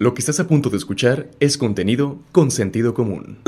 Lo que estás a punto de escuchar es contenido con sentido común.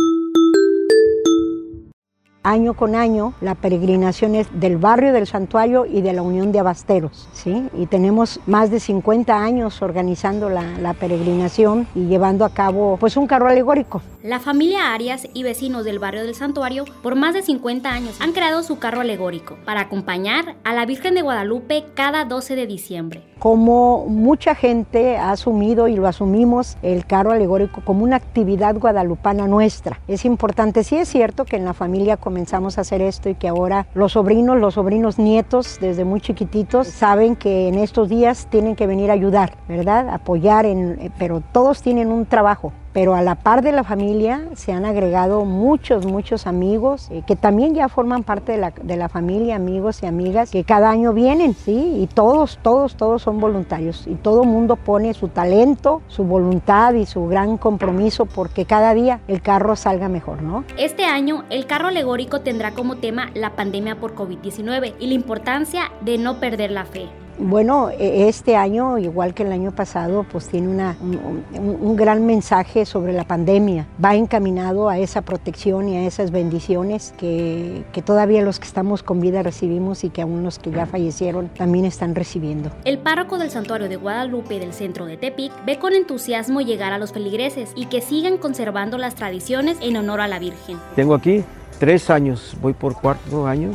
Año con año, la peregrinación es del barrio del santuario y de la Unión de Abasteros, ¿sí? Y tenemos más de 50 años organizando la, la, peregrinación y llevando a cabo, pues, un carro alegórico. La familia Arias y vecinos del barrio del santuario, por más de 50 años, han creado su carro alegórico para acompañar a la Virgen de Guadalupe cada 12 de diciembre. Como mucha gente ha asumido y lo asumimos el carro alegórico como una actividad guadalupana nuestra. Es importante, sí es cierto que en la familia comenzamos a hacer esto y que ahora los sobrinos, los sobrinos nietos desde muy chiquititos saben que en estos días tienen que venir a ayudar, ¿verdad? Apoyar, en, pero todos tienen un trabajo pero a la par de la familia se han agregado muchos, muchos amigos eh, que también ya forman parte de la, de la, familia, amigos y amigas que cada año vienen, ¿sí? Y todos, todos, todos son voluntarios y todo mundo pone su talento, su voluntad y su gran compromiso porque cada día el carro salga mejor, ¿no? Este año el carro alegórico tendrá como tema la pandemia por COVID-19 y la importancia de no perder la fe. Bueno, e, este año, igual que el año pasado, pues tiene una, un, un, gran mensaje sobre la pandemia. Va encaminado a esa protección y a esas bendiciones que, que, todavía los que estamos con vida recibimos y que aún los que ya fallecieron también están recibiendo. El párroco del santuario de Guadalupe del centro de Tepic ve con entusiasmo llegar a los feligreses y que sigan conservando las tradiciones en honor a la Virgen. Tengo aquí tres años, voy por cuarto año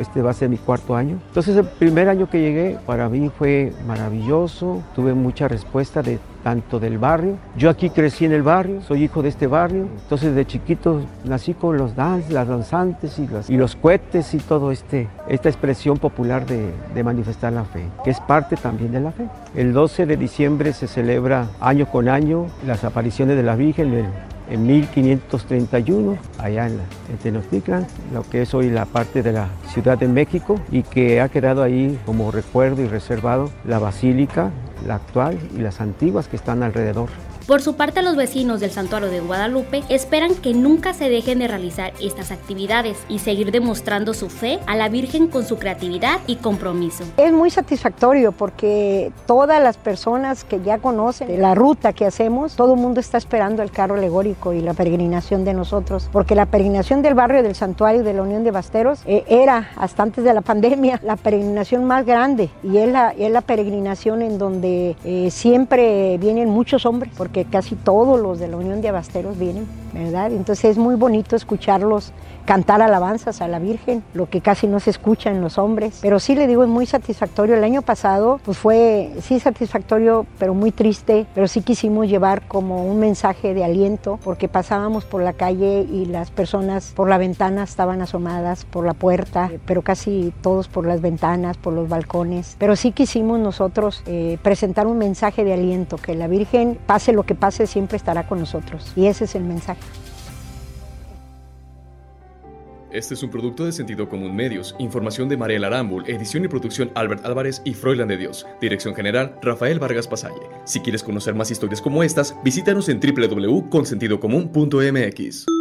este va a ser mi cuarto año. Entonces el primer año que llegué para mí fue maravilloso, tuve mucha respuesta de tanto del barrio. Yo aquí crecí en el barrio, soy hijo de este barrio, entonces de chiquito nací con los dans, las danzantes y los, y los cohetes y todo este, esta expresión popular de, de manifestar la fe, que es parte también de la fe. El 12 de diciembre se celebra año con año las apariciones de la Virgen, en 1531, allá en, la, en Tenochtitlan, lo que es hoy la parte de la Ciudad de México y que ha quedado ahí como recuerdo y reservado la basílica, la actual y las antiguas que están alrededor. Por su parte, los vecinos del santuario de Guadalupe esperan que nunca se dejen de realizar estas actividades y seguir demostrando su fe a la Virgen con su creatividad y compromiso. Es muy satisfactorio porque todas las personas que ya conocen la ruta que hacemos, todo el mundo está esperando el carro alegórico y la peregrinación de nosotros, porque la peregrinación del barrio del santuario de la Unión de Basteros eh, era, hasta antes de la pandemia, la peregrinación más grande y es la, es la peregrinación en donde eh, siempre vienen muchos hombres, porque casi todos los de la Unión de Abasteros vienen, Entonces es muy bonito escucharlos cantar alabanzas a la Virgen, lo que casi no se escucha en los hombres. Pero sí le digo, es muy satisfactorio. El año pasado, pues fue, sí satisfactorio, pero muy triste, pero sí quisimos llevar como un mensaje de aliento, porque pasábamos por la calle y las personas por la ventana estaban asomadas, por la puerta, pero casi todos por las ventanas, por los balcones. Pero sí quisimos nosotros eh, presentar un mensaje de aliento, que la Virgen, pase lo que pase, siempre estará con nosotros. Y ese es el mensaje. Este es un producto de Sentido Común Medios. Información de Mariela Arambul, edición y producción Albert Álvarez y Froilan de Dios. Dirección general Rafael Vargas Pasalle. Si quieres conocer más historias como estas, visítanos en www.consentidocomún.mx.